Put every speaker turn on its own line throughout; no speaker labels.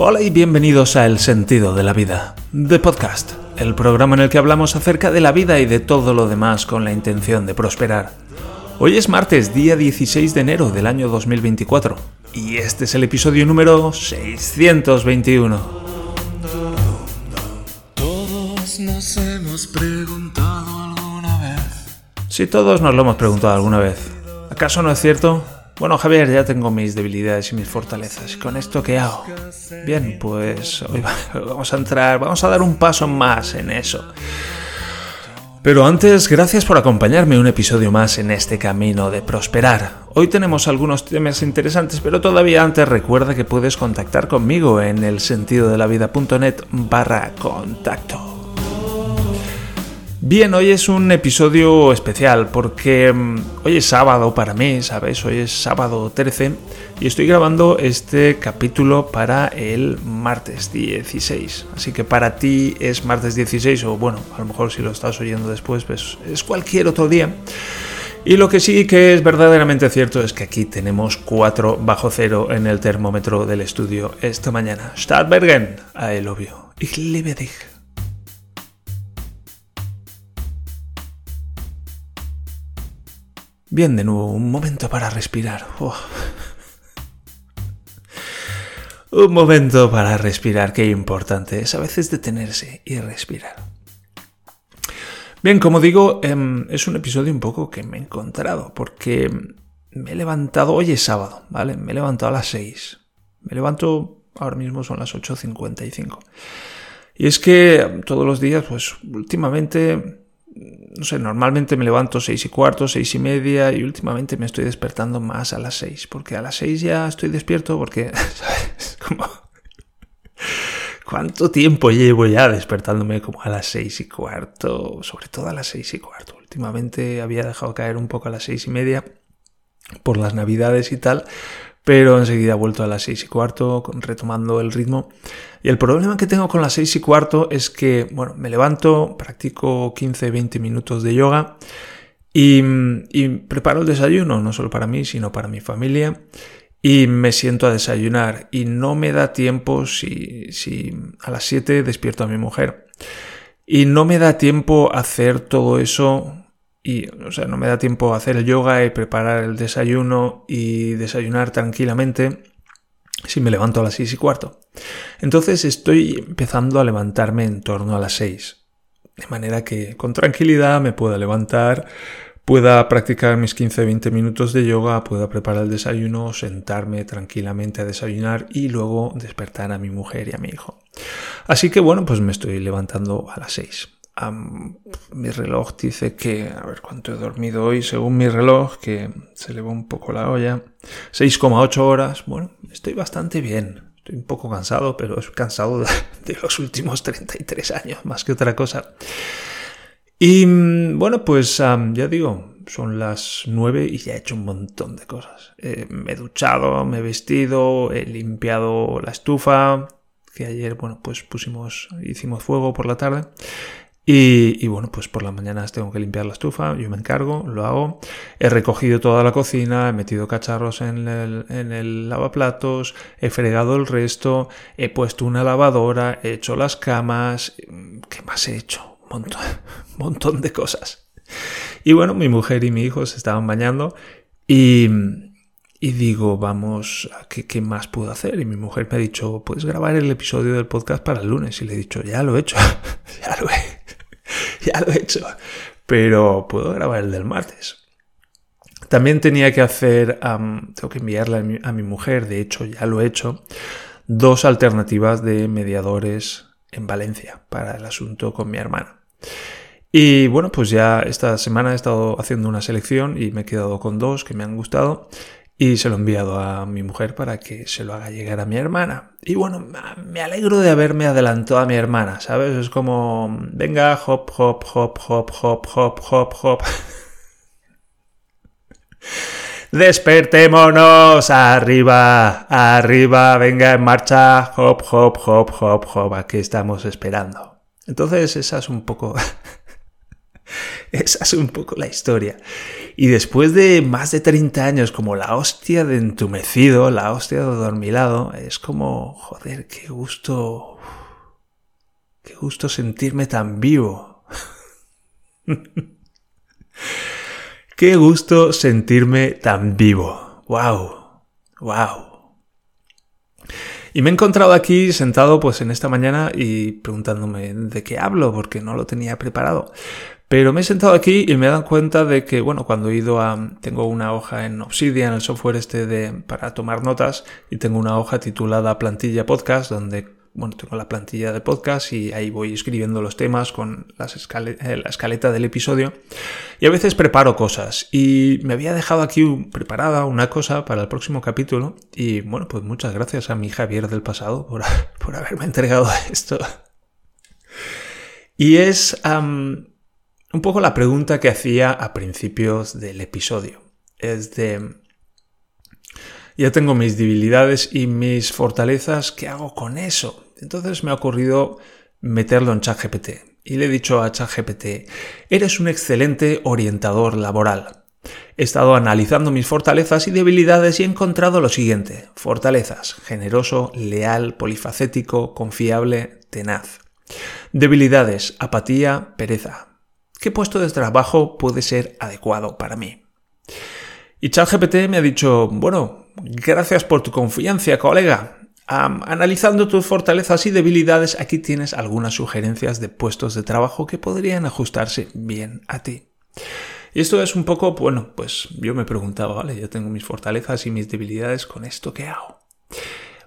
Hola y bienvenidos a El Sentido de la Vida, The Podcast, el programa en el que hablamos acerca de la vida y de todo lo demás con la intención de prosperar. Hoy es martes, día 16 de enero del año 2024, y este es el episodio número 621.
Todos nos hemos preguntado alguna vez.
Si todos nos lo hemos preguntado alguna vez, ¿acaso no es cierto? Bueno, Javier, ya tengo mis debilidades y mis fortalezas. ¿Con esto qué hago? Bien, pues hoy vamos a entrar, vamos a dar un paso más en eso. Pero antes, gracias por acompañarme un episodio más en este camino de prosperar. Hoy tenemos algunos temas interesantes, pero todavía antes recuerda que puedes contactar conmigo en el sentido de la vida.net barra contacto. Bien, hoy es un episodio especial porque mm, hoy es sábado para mí, ¿sabes? Hoy es sábado 13 y estoy grabando este capítulo para el martes 16. Así que para ti es martes 16 o bueno, a lo mejor si lo estás oyendo después, pues es cualquier otro día. Y lo que sí que es verdaderamente cierto es que aquí tenemos 4 bajo cero en el termómetro del estudio esta mañana. Stadtbergen, I love you. Ich liebe dich. Bien, de nuevo, un momento para respirar. Oh. Un momento para respirar, qué importante es a veces detenerse y respirar. Bien, como digo, em, es un episodio un poco que me he encontrado, porque me he levantado, hoy es sábado, ¿vale? Me he levantado a las 6. Me levanto, ahora mismo son las 8.55. Y es que todos los días, pues últimamente no sé, normalmente me levanto seis y cuarto, seis y media y últimamente me estoy despertando más a las seis, porque a las seis ya estoy despierto porque, ¿sabes? Como... ¿Cuánto tiempo llevo ya despertándome como a las seis y cuarto? Sobre todo a las seis y cuarto. Últimamente había dejado caer un poco a las seis y media por las navidades y tal, pero enseguida he vuelto a las seis y cuarto, retomando el ritmo. Y el problema que tengo con las seis y cuarto es que, bueno, me levanto, practico 15-20 minutos de yoga y, preparo el desayuno, no solo para mí, sino para mi familia. Y me siento a desayunar y no me da tiempo si, si a las 7 despierto a mi mujer. Y no me da tiempo hacer todo eso y, o sea, no me da tiempo a hacer el yoga y preparar el desayuno y desayunar tranquilamente si me levanto a las seis y cuarto. Entonces estoy empezando a levantarme en torno a las seis. De manera que con tranquilidad me pueda levantar, pueda practicar mis 15-20 minutos de yoga, pueda preparar el desayuno, sentarme tranquilamente a desayunar y luego despertar a mi mujer y a mi hijo. Así que bueno, pues me estoy levantando a las 6 mi reloj dice que, a ver cuánto he dormido hoy, según mi reloj, que se le va un poco la olla, 6,8 horas. Bueno, estoy bastante bien. Estoy un poco cansado, pero es cansado de, los últimos 33 años, más que otra cosa. Y bueno, pues ya digo, son las 9 y ya he hecho un montón de cosas. Eh, me he duchado, me he vestido, he limpiado la estufa, que ayer, bueno, pues pusimos, hicimos fuego por la tarde. Y, bueno, pues por las mañanas tengo que limpiar la estufa, yo me encargo, lo hago. He recogido toda la cocina, he metido cacharros en el, en el lavaplatos, he fregado el resto, he puesto una lavadora, he hecho las camas. ¿Qué más he hecho? Un montón, un montón de cosas. Y bueno, mi mujer y mi hijo se estaban bañando y, y digo, vamos, ¿qué, ¿qué, más puedo hacer? Y mi mujer me ha dicho, ¿puedes grabar el episodio del podcast para el lunes? Y le he dicho, ya lo he hecho, ya lo he ya lo he hecho. Pero puedo grabar el del martes. También tenía que hacer, tengo que enviarle a mi, mujer, de hecho ya lo he hecho, dos alternativas de mediadores en Valencia para el asunto con mi hermana. Y bueno, pues ya esta semana he estado haciendo una selección y me he quedado con dos que me han gustado y se lo he enviado a mi mujer para que se lo haga llegar a mi hermana. Y bueno, me alegro de haberme adelantado a mi hermana, ¿sabes? Es como, venga, hop, hop, hop, hop, hop, hop, hop, hop. Despertémonos, arriba, arriba, venga en marcha, hop, hop, hop, hop, hop, aquí estamos esperando. Entonces esa es un poco Esa es un poco la historia. Y después de más de 30 años como la hostia de entumecido, la hostia de dormilado, es como, joder, qué gusto, qué gusto sentirme tan vivo. qué gusto sentirme tan vivo. Wow, wow. Y me he encontrado aquí sentado pues en esta mañana y preguntándome de qué hablo porque no lo tenía preparado. Pero me he sentado aquí y me he dado cuenta de que, bueno, cuando he ido a... Tengo una hoja en Obsidian, el software este de, para tomar notas, y tengo una hoja titulada Plantilla Podcast, donde, bueno, tengo la plantilla de podcast y ahí voy escribiendo los temas con las eh, la escaleta del episodio. Y a veces preparo cosas. Y me había dejado aquí preparada una cosa para el próximo capítulo. Y bueno, pues muchas gracias a mi Javier del pasado por, por haberme entregado esto. Y es un poco la pregunta que hacía a principios del episodio. Es de... Ya tengo mis debilidades y mis fortalezas, ¿qué hago con eso? Entonces me ha ocurrido meterlo en ChatGPT. Y le he dicho a ChatGPT, eres un excelente orientador laboral. He estado analizando mis fortalezas y debilidades y he encontrado lo siguiente. Fortalezas, generoso, leal, polifacético, confiable, tenaz. Debilidades, apatía, pereza. ¿Qué puesto de trabajo puede ser adecuado para mí? Y ChatGPT me ha dicho, bueno, gracias por tu confianza, colega. analizando tus fortalezas y debilidades, aquí tienes algunas sugerencias de puestos de trabajo que podrían ajustarse bien a ti. Y esto es un poco, bueno, pues yo me preguntaba, vale, yo tengo mis fortalezas y mis debilidades, ¿con esto qué hago?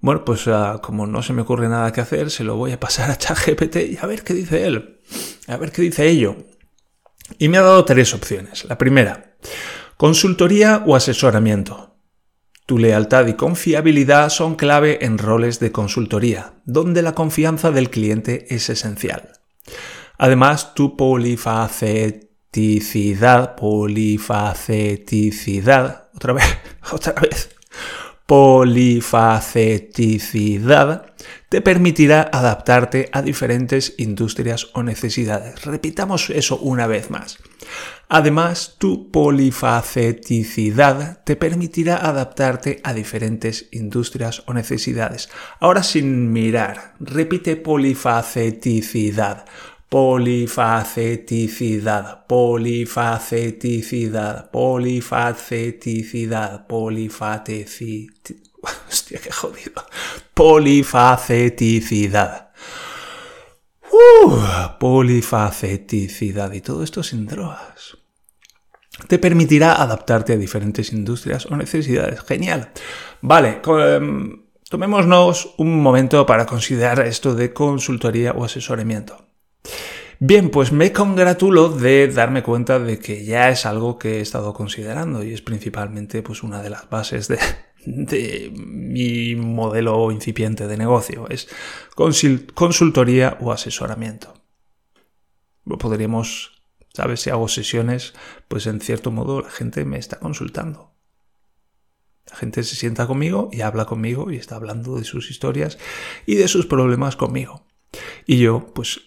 Bueno, pues ah, como no se me ocurre nada que hacer, se lo voy a pasar a ChatGPT y a ver qué dice él. A ver qué dice ello. Y me ha dado tres opciones. La primera, consultoría o asesoramiento. Tu lealtad y confiabilidad son clave en roles de consultoría, donde la confianza del cliente es esencial. Además, tu polifaceticidad, polifaceticidad, otra vez, otra vez, polifaceticidad te permitirá adaptarte a diferentes industrias o necesidades. Repitamos eso una vez más. Además, tu polifaceticidad te permitirá adaptarte a diferentes industrias o necesidades. Ahora sin mirar, repite polifaceticidad. Polifaceticidad, polifaceticidad, polifaceticidad, polifaceticidad. Hostia, qué jodido. Polifaceticidad. Uh, polifaceticidad. Y todo esto sin drogas. Te permitirá adaptarte a diferentes industrias o necesidades. Genial. Vale, em, tomémonos un momento para considerar esto de consultoría o asesoramiento. Bien, pues me congratulo de darme cuenta de que ya es algo que he estado considerando y es principalmente pues una de las bases de, mi modelo incipiente de negocio. Es consultoría o asesoramiento. Podríamos, ¿sabes? Si hago sesiones, pues en cierto modo la gente me está consultando. La gente se sienta conmigo y habla conmigo y está hablando de sus historias y de sus problemas conmigo. Y yo, pues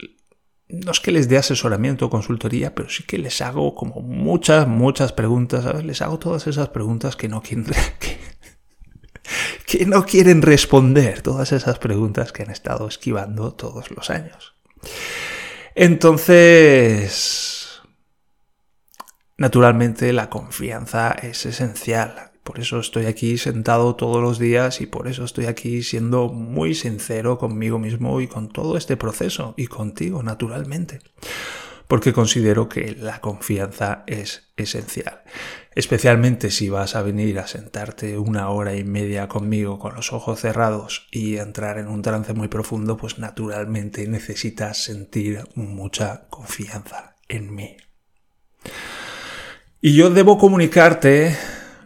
no es que les dé asesoramiento o consultoría, pero sí que les hago como muchas, muchas preguntas, ¿sabes? Les hago todas esas preguntas que no quieren, que, no quieren responder, todas esas preguntas que han estado esquivando todos los años. Entonces, naturalmente la confianza es esencial. Por eso estoy aquí sentado todos los días y por eso estoy aquí siendo muy sincero conmigo mismo y con todo este proceso y contigo, naturalmente. Porque considero que la confianza es esencial. Especialmente si vas a venir a sentarte una hora y media conmigo con los ojos cerrados y entrar en un trance muy profundo, pues naturalmente necesitas sentir mucha confianza en mí. Y yo debo comunicarte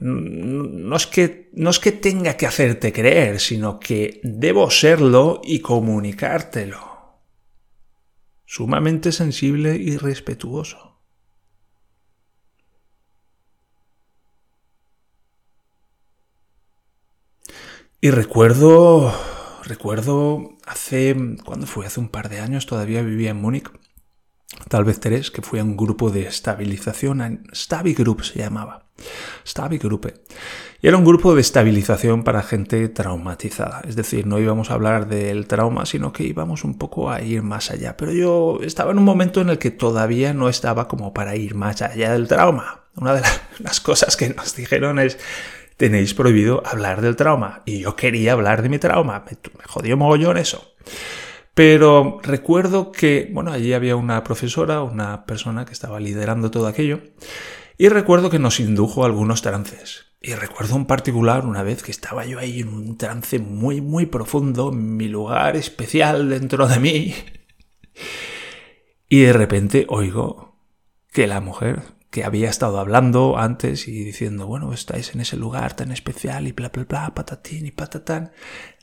no es, que, no es que tenga que hacerte creer, sino que debo serlo y comunicártelo. Sumamente sensible y respetuoso. Y recuerdo, recuerdo hace, cuando fue? Hace un par de años, todavía vivía en Múnich. Tal vez tres, que fue a un grupo de estabilización, Stabi Group se llamaba. Stabi Group. Y era un grupo de estabilización para gente traumatizada. Es decir, no íbamos a hablar del trauma, sino que íbamos un poco a ir más allá. Pero yo estaba en un momento en el que todavía no estaba como para ir más allá del trauma. Una de las cosas que nos dijeron es, tenéis prohibido hablar del trauma. Y yo quería hablar de mi trauma. Me, me jodió mogollón eso. Pero recuerdo que, bueno, allí había una profesora, una persona que estaba liderando todo aquello, y recuerdo que nos indujo algunos trances. Y recuerdo en particular una vez que estaba yo ahí en un trance muy, muy profundo, en mi lugar especial dentro de mí, y de repente oigo que la mujer que había estado hablando antes y diciendo, bueno, estáis en ese lugar tan especial y bla, bla, bla, patatín y patatán,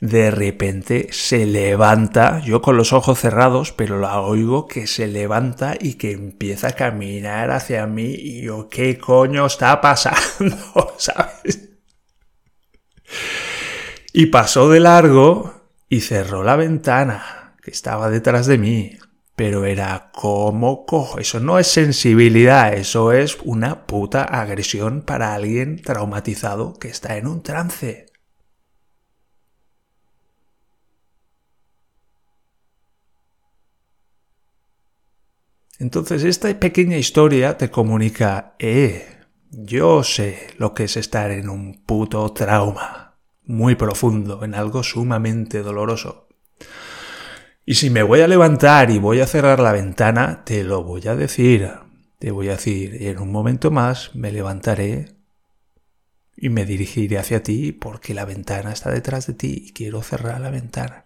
de repente se levanta, yo con los ojos cerrados, pero la oigo que se levanta y que empieza a caminar hacia mí y yo, ¿qué coño está pasando? ¿Sabes? Y pasó de largo y cerró la ventana que estaba detrás de mí pero era como cojo. Eso no es sensibilidad, eso es una puta agresión para alguien traumatizado que está en un trance. Entonces esta pequeña historia te comunica, eh, yo sé lo que es estar en un puto trauma, muy profundo, en algo sumamente doloroso. Y si me voy a levantar y voy a cerrar la ventana, te lo voy a decir. Te voy a decir, en un momento más me levantaré y me dirigiré hacia ti porque la ventana está detrás de ti y quiero cerrar la ventana.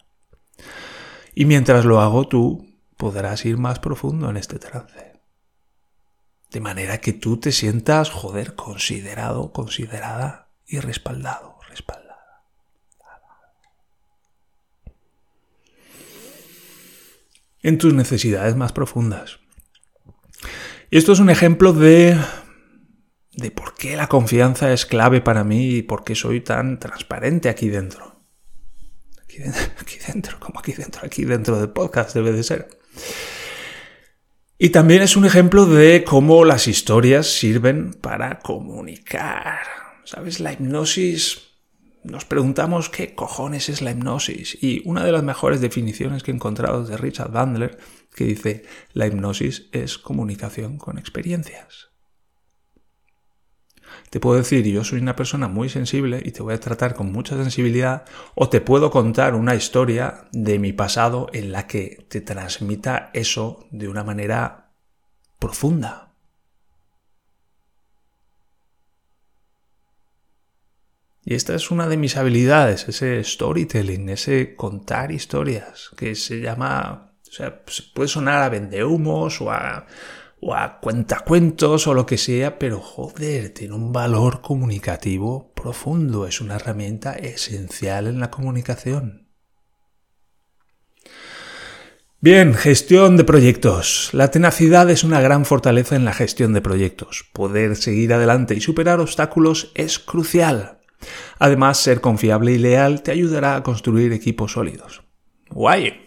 Y mientras lo hago tú podrás ir más profundo en este trance. De manera que tú te sientas, joder, considerado, considerada y respaldado, respaldado. En tus necesidades más profundas. Y esto es un ejemplo de, de por qué la confianza es clave para mí y por qué soy tan transparente aquí dentro. Aquí, aquí dentro, como aquí dentro, aquí dentro del podcast debe de ser. Y también es un ejemplo de cómo las historias sirven para comunicar. ¿Sabes? La hipnosis nos preguntamos qué cojones es la hipnosis. Y una de las mejores definiciones que he encontrado es de Richard Bandler, que dice, la hipnosis es comunicación con experiencias. Te puedo decir, yo soy una persona muy sensible y te voy a tratar con mucha sensibilidad, o te puedo contar una historia de mi pasado en la que te transmita eso de una manera profunda, Y esta es una de mis habilidades, ese storytelling, ese contar historias, que se llama, o sea, puede sonar a vendehumos o a, o a cuentacuentos o lo que sea, pero joder, tiene un valor comunicativo profundo, es una herramienta esencial en la comunicación. Bien, gestión de proyectos. La tenacidad es una gran fortaleza en la gestión de proyectos. Poder seguir adelante y superar obstáculos es crucial. Además, ser confiable y leal te ayudará a construir equipos sólidos. Guay.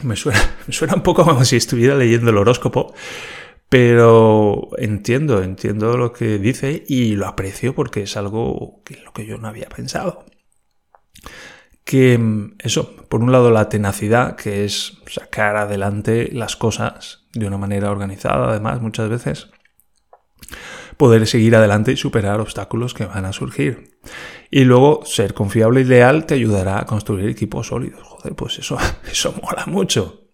Me suena, un poco como si estuviera leyendo el horóscopo, pero entiendo, entiendo lo que dice y lo aprecio porque es algo que lo que yo no había pensado. Que eso, por un lado la tenacidad, que es sacar adelante las cosas de una manera organizada, además, muchas veces poder seguir adelante y superar obstáculos que van a surgir. Y luego ser confiable y leal te ayudará a construir equipos sólidos. Joder, pues eso, eso mola mucho.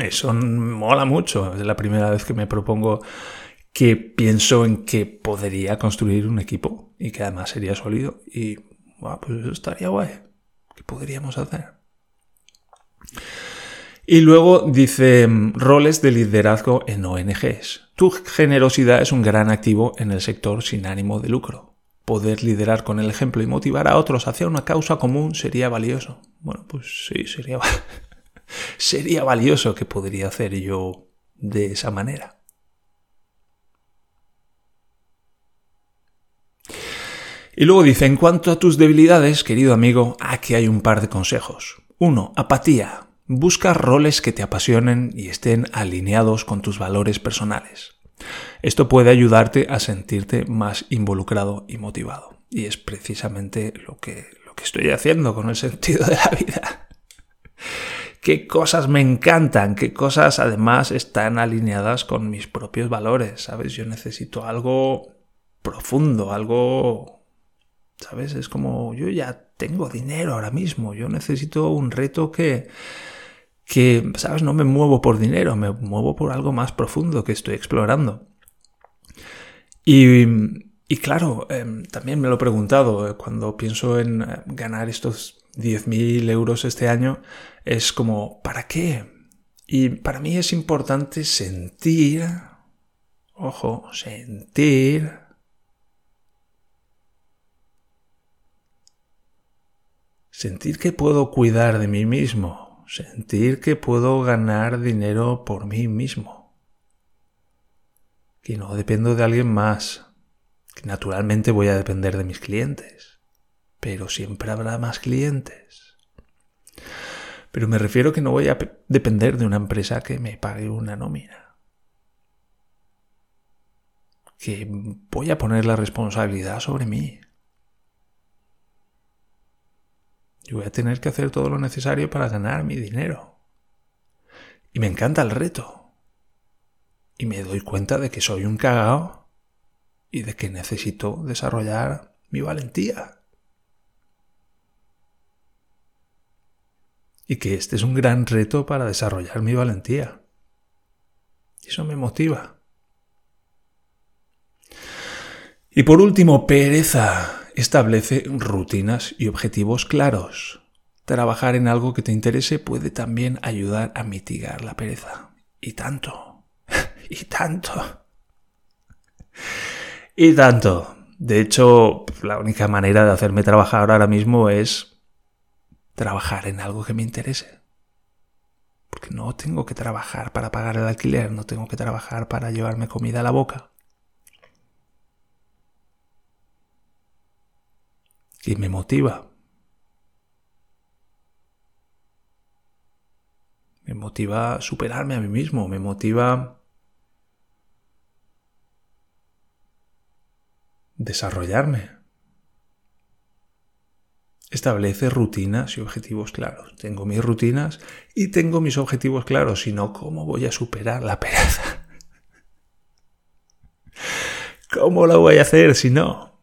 Eso mola mucho. Es la primera vez que me propongo que pienso en que podría construir un equipo y que además sería sólido. Y pues eso estaría guay. ¿Qué podríamos hacer? Y luego dice roles de liderazgo en ONGs. Tu generosidad es un gran activo en el sector sin ánimo de lucro. Poder liderar con el ejemplo y motivar a otros hacia una causa común sería valioso. Bueno, pues sí, sería, sería valioso que podría hacer yo de esa manera. Y luego dice, en cuanto a tus debilidades, querido amigo, aquí hay un par de consejos. Uno, apatía. Busca roles que te apasionen y estén alineados con tus valores personales. Esto puede ayudarte a sentirte más involucrado y motivado. Y es precisamente lo que, lo que estoy haciendo con el sentido de la vida. qué cosas me encantan, qué cosas además están alineadas con mis propios valores, ¿sabes? Yo necesito algo profundo, algo... ¿Sabes? Es como yo ya tengo dinero ahora mismo, yo necesito un reto que que, ¿sabes? No me muevo por dinero, me muevo por algo más profundo que estoy explorando. Y, y claro, em, también me lo he preguntado, eh, cuando pienso en eh, ganar estos 10.000 euros este año, es como, ¿para qué? Y para mí es importante sentir, ojo, sentir sentir que puedo cuidar de mí mismo, sentir que puedo ganar dinero por mí mismo, que no dependo de alguien más, que naturalmente voy a depender de mis clientes, pero siempre habrá más clientes. Pero me refiero que no voy a depender de una empresa que me pague una nómina. Que voy a poner la responsabilidad sobre mí. Yo voy a tener que hacer todo lo necesario para ganar mi dinero. Y me encanta el reto. Y me doy cuenta de que soy un cagao y de que necesito desarrollar mi valentía. Y que este es un gran reto para desarrollar mi valentía. Y eso me motiva. Y por último, pereza. Establece rutinas y objetivos claros. Trabajar en algo que te interese puede también ayudar a mitigar la pereza. Y tanto. y tanto. y tanto. De hecho, la única manera de hacerme trabajar ahora mismo es trabajar en algo que me interese. Porque no tengo que trabajar para pagar el alquiler, no tengo que trabajar para llevarme comida a la boca. Y me motiva. Me motiva a superarme a mí mismo, me motiva desarrollarme. Establece rutinas y objetivos claros. Tengo mis rutinas y tengo mis objetivos claros, si no, ¿cómo voy a superar la pereza? ¿Cómo lo voy a hacer si no?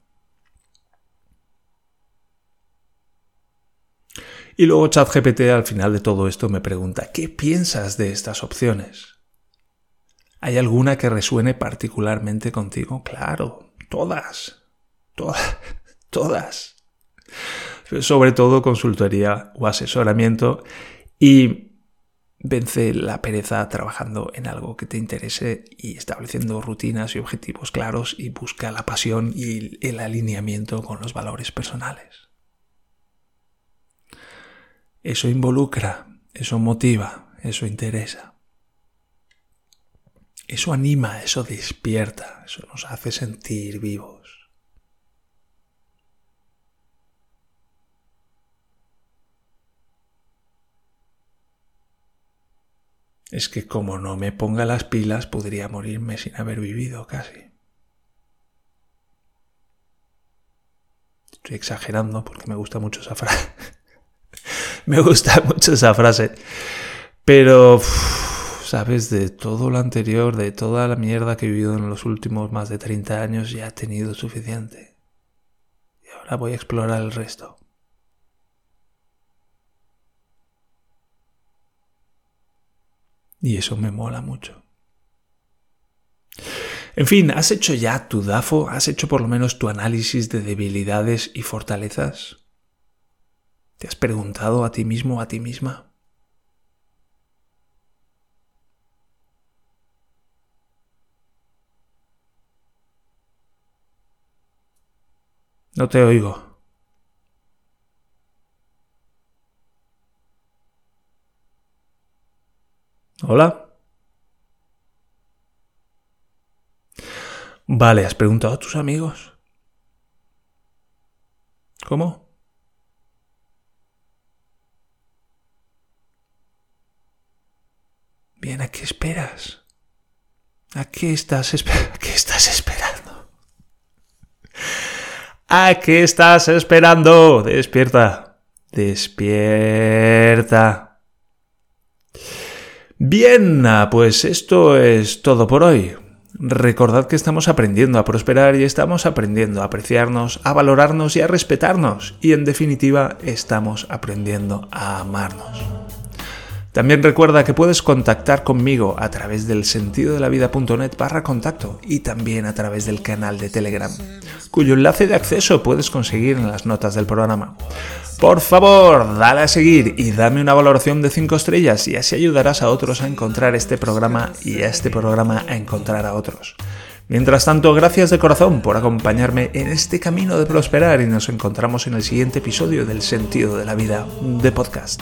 Y luego ChatGPT al final de todo esto me pregunta, ¿qué piensas de estas opciones? ¿Hay alguna que resuene particularmente contigo? Claro, todas, todas, todas. Sobre todo consultoría o asesoramiento y vence la pereza trabajando en algo que te interese y estableciendo rutinas y objetivos claros y busca la pasión y el alineamiento con los valores personales. Eso involucra, eso motiva, eso interesa. Eso anima, eso despierta, eso nos hace sentir vivos. Es que como no me ponga las pilas podría morirme sin haber vivido casi. Estoy exagerando porque me gusta mucho esa frase. Me gusta mucho esa frase. Pero, sabes, de todo lo anterior, de toda la mierda que he vivido en los últimos más de 30 años, ya he tenido suficiente. Y ahora voy a explorar el resto. Y eso me mola mucho. En fin, ¿has hecho ya tu DAFO? ¿Has hecho por lo menos tu análisis de debilidades y fortalezas? ¿Te has preguntado a ti mismo, a ti misma? No te oigo. ¿Hola? Vale, ¿has preguntado a tus amigos? ¿Cómo? Bien, ¿a qué esperas? ¿A qué estás, ¿A qué estás esperando? ¿A qué estás esperando? Despierta. Despierta. Bien, pues esto es todo por hoy. Recordad que estamos aprendiendo a prosperar y estamos aprendiendo a apreciarnos, a valorarnos y a respetarnos. Y en definitiva, estamos aprendiendo a amarnos. También recuerda que puedes contactar conmigo a través del sentido de la vida.net barra contacto y también a través del canal de Telegram, cuyo enlace de acceso puedes conseguir en las notas del programa. Por favor, dale a seguir y dame una valoración de 5 estrellas y así ayudarás a otros a encontrar este programa y a este programa a encontrar a otros. Mientras tanto, gracias de corazón por acompañarme en este camino de prosperar y nos encontramos en el siguiente episodio del Sentido de la Vida de podcast.